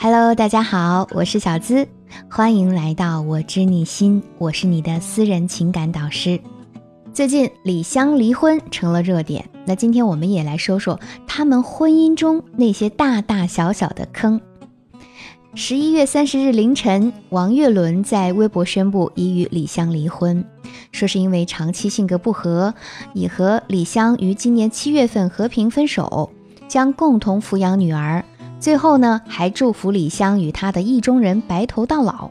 Hello，大家好，我是小资，欢迎来到我知你心，我是你的私人情感导师。最近李湘离婚成了热点，那今天我们也来说说他们婚姻中那些大大小小的坑。十一月三十日凌晨，王岳伦在微博宣布已与李湘离婚，说是因为长期性格不合，已和李湘于今年七月份和平分手，将共同抚养女儿。最后呢，还祝福李湘与他的意中人白头到老。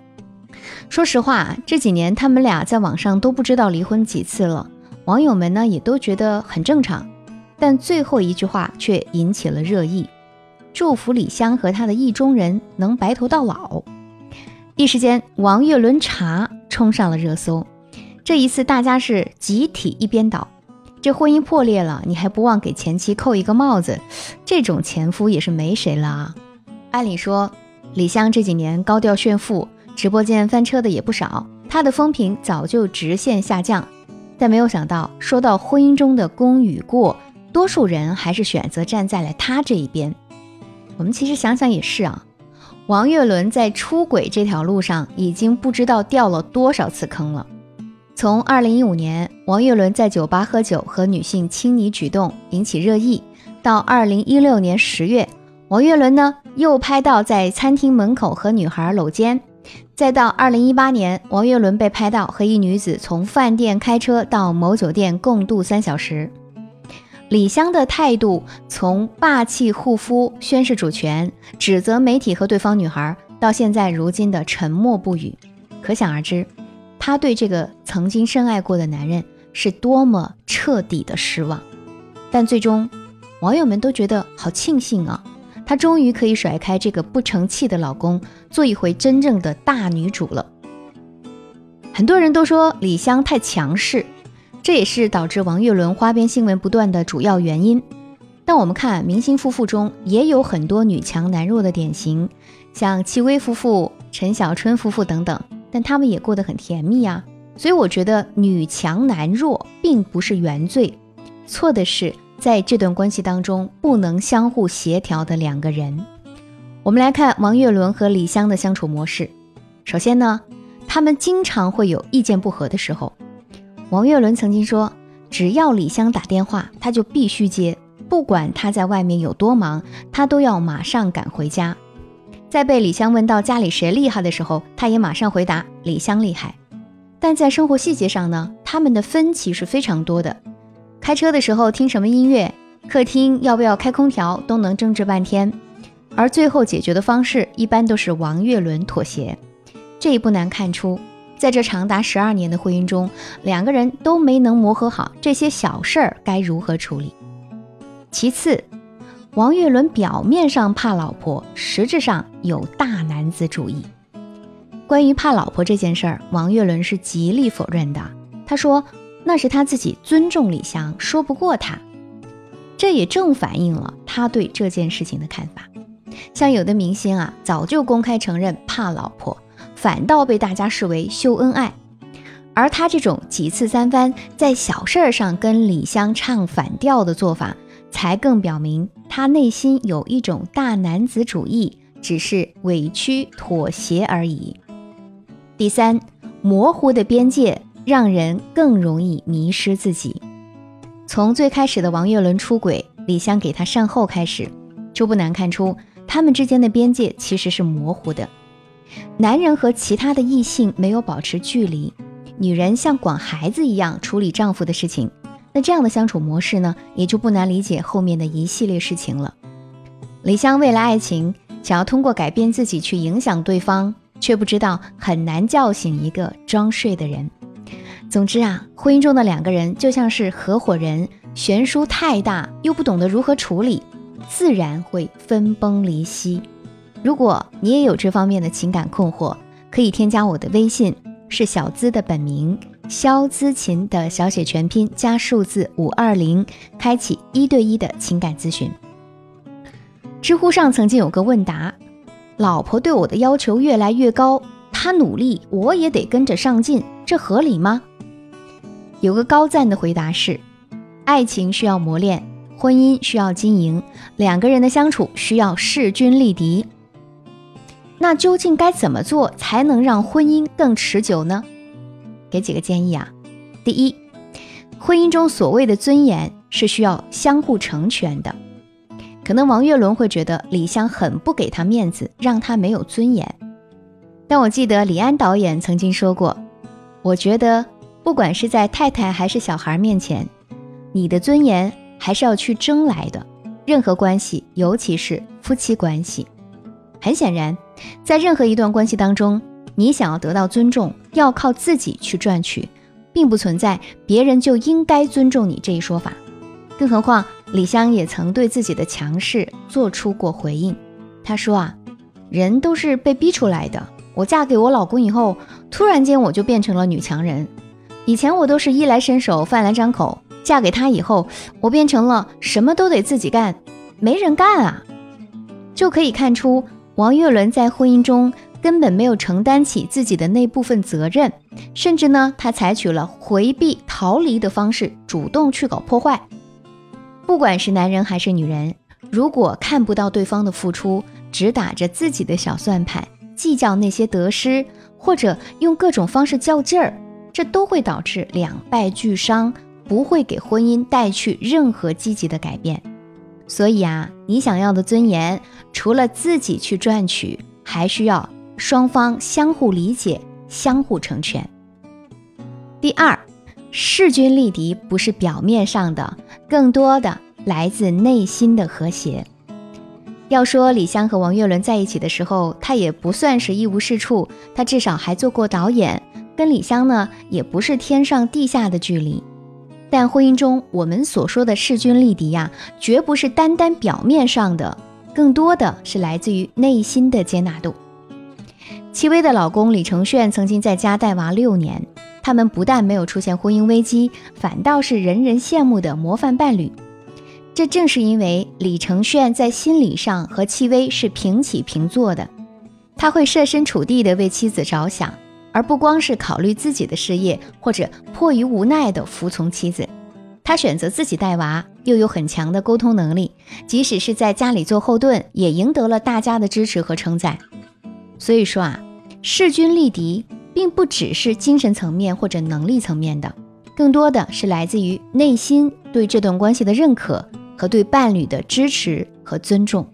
说实话，这几年他们俩在网上都不知道离婚几次了，网友们呢也都觉得很正常。但最后一句话却引起了热议，祝福李湘和他的意中人能白头到老。一时间，王岳伦茶冲上了热搜。这一次，大家是集体一边倒。这婚姻破裂了，你还不忘给前妻扣一个帽子？这种前夫也是没谁了啊！按理说，李湘这几年高调炫富，直播间翻车的也不少，她的风评早就直线下降。但没有想到，说到婚姻中的功与过，多数人还是选择站在了他这一边。我们其实想想也是啊，王岳伦在出轨这条路上已经不知道掉了多少次坑了。从二零一五年，王岳伦在酒吧喝酒和女性亲昵举动引起热议，到二零一六年十月，王岳伦呢又拍到在餐厅门口和女孩搂肩，再到二零一八年，王岳伦被拍到和一女子从饭店开车到某酒店共度三小时。李湘的态度从霸气护肤、宣示主权、指责媒体和对方女孩，到现在如今的沉默不语，可想而知。她对这个曾经深爱过的男人是多么彻底的失望，但最终，网友们都觉得好庆幸啊，她终于可以甩开这个不成器的老公，做一回真正的大女主了。很多人都说李湘太强势，这也是导致王岳伦花边新闻不断的主要原因。但我们看明星夫妇中也有很多女强男弱的典型，像戚薇夫妇、陈小春夫妇等等。但他们也过得很甜蜜啊，所以我觉得女强男弱并不是原罪，错的是在这段关系当中不能相互协调的两个人。我们来看王岳伦和李湘的相处模式。首先呢，他们经常会有意见不合的时候。王岳伦曾经说，只要李湘打电话，他就必须接，不管他在外面有多忙，他都要马上赶回家。在被李湘问到家里谁厉害的时候，他也马上回答李湘厉害。但在生活细节上呢，他们的分歧是非常多的。开车的时候听什么音乐，客厅要不要开空调，都能争执半天。而最后解决的方式，一般都是王岳伦妥协。这也不难看出，在这长达十二年的婚姻中，两个人都没能磨合好这些小事儿该如何处理。其次。王岳伦表面上怕老婆，实质上有大男子主义。关于怕老婆这件事儿，王岳伦是极力否认的。他说那是他自己尊重李湘，说不过他。这也正反映了他对这件事情的看法。像有的明星啊，早就公开承认怕老婆，反倒被大家视为秀恩爱。而他这种几次三番在小事儿上跟李湘唱反调的做法。才更表明他内心有一种大男子主义，只是委屈妥协而已。第三，模糊的边界让人更容易迷失自己。从最开始的王岳伦出轨，李湘给他善后开始，就不难看出他们之间的边界其实是模糊的。男人和其他的异性没有保持距离，女人像管孩子一样处理丈夫的事情。那这样的相处模式呢，也就不难理解后面的一系列事情了。李湘为了爱情，想要通过改变自己去影响对方，却不知道很难叫醒一个装睡的人。总之啊，婚姻中的两个人就像是合伙人，悬殊太大，又不懂得如何处理，自然会分崩离析。如果你也有这方面的情感困惑，可以添加我的微信，是小资的本名。肖姿琴的小写全拼加数字五二零，开启一对一的情感咨询。知乎上曾经有个问答：老婆对我的要求越来越高，她努力，我也得跟着上进，这合理吗？有个高赞的回答是：爱情需要磨练，婚姻需要经营，两个人的相处需要势均力敌。那究竟该怎么做才能让婚姻更持久呢？给几个建议啊。第一，婚姻中所谓的尊严是需要相互成全的。可能王岳伦会觉得李湘很不给他面子，让他没有尊严。但我记得李安导演曾经说过，我觉得不管是在太太还是小孩面前，你的尊严还是要去争来的。任何关系，尤其是夫妻关系，很显然，在任何一段关系当中，你想要得到尊重，要靠自己去赚取，并不存在别人就应该尊重你这一说法。更何况，李湘也曾对自己的强势做出过回应。她说啊，人都是被逼出来的。我嫁给我老公以后，突然间我就变成了女强人。以前我都是衣来伸手，饭来张口。嫁给他以后，我变成了什么都得自己干，没人干啊，就可以看出王岳伦在婚姻中根本没有承担起自己的那部分责任，甚至呢，他采取了回避、逃离的方式，主动去搞破坏。不管是男人还是女人，如果看不到对方的付出，只打着自己的小算盘，计较那些得失，或者用各种方式较劲儿，这都会导致两败俱伤。不会给婚姻带去任何积极的改变，所以啊，你想要的尊严，除了自己去赚取，还需要双方相互理解、相互成全。第二，势均力敌不是表面上的，更多的来自内心的和谐。要说李湘和王岳伦在一起的时候，他也不算是一无是处，他至少还做过导演，跟李湘呢也不是天上地下的距离。但婚姻中，我们所说的势均力敌呀，绝不是单单表面上的，更多的是来自于内心的接纳度。戚薇的老公李承铉曾经在家带娃六年，他们不但没有出现婚姻危机，反倒是人人羡慕的模范伴侣。这正是因为李承铉在心理上和戚薇是平起平坐的，他会设身处地的为妻子着想。而不光是考虑自己的事业，或者迫于无奈的服从妻子，他选择自己带娃，又有很强的沟通能力，即使是在家里做后盾，也赢得了大家的支持和称赞。所以说啊，势均力敌并不只是精神层面或者能力层面的，更多的是来自于内心对这段关系的认可和对伴侣的支持和尊重。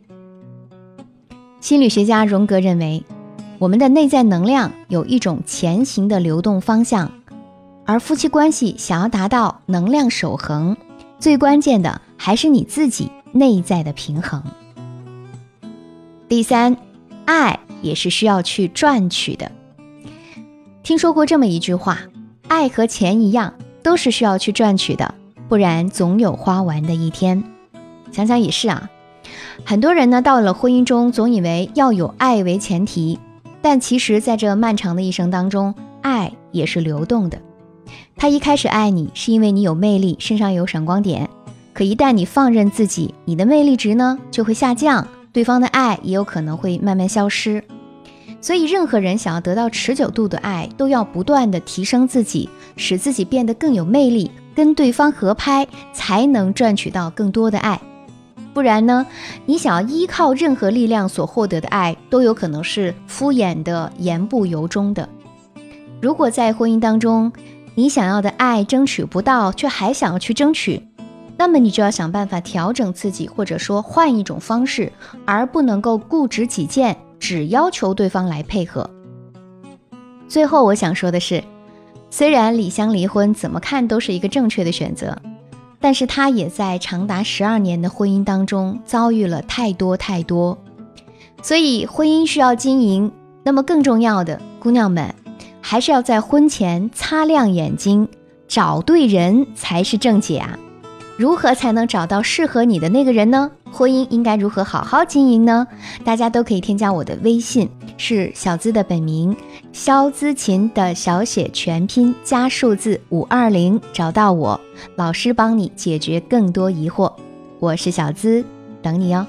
心理学家荣格认为。我们的内在能量有一种前行的流动方向，而夫妻关系想要达到能量守恒，最关键的还是你自己内在的平衡。第三，爱也是需要去赚取的。听说过这么一句话：爱和钱一样，都是需要去赚取的，不然总有花完的一天。想想也是啊，很多人呢到了婚姻中，总以为要有爱为前提。但其实，在这漫长的一生当中，爱也是流动的。他一开始爱你，是因为你有魅力，身上有闪光点。可一旦你放任自己，你的魅力值呢就会下降，对方的爱也有可能会慢慢消失。所以，任何人想要得到持久度的爱，都要不断的提升自己，使自己变得更有魅力，跟对方合拍，才能赚取到更多的爱。不然呢？你想要依靠任何力量所获得的爱，都有可能是敷衍的、言不由衷的。如果在婚姻当中，你想要的爱争取不到，却还想要去争取，那么你就要想办法调整自己，或者说换一种方式，而不能够固执己见，只要求对方来配合。最后，我想说的是，虽然李湘离婚怎么看都是一个正确的选择。但是她也在长达十二年的婚姻当中遭遇了太多太多，所以婚姻需要经营。那么更重要的，姑娘们还是要在婚前擦亮眼睛，找对人才是正解啊！如何才能找到适合你的那个人呢？婚姻应该如何好好经营呢？大家都可以添加我的微信，是小资的本名肖资琴的小写全拼加数字五二零，找到我，老师帮你解决更多疑惑。我是小资，等你哦。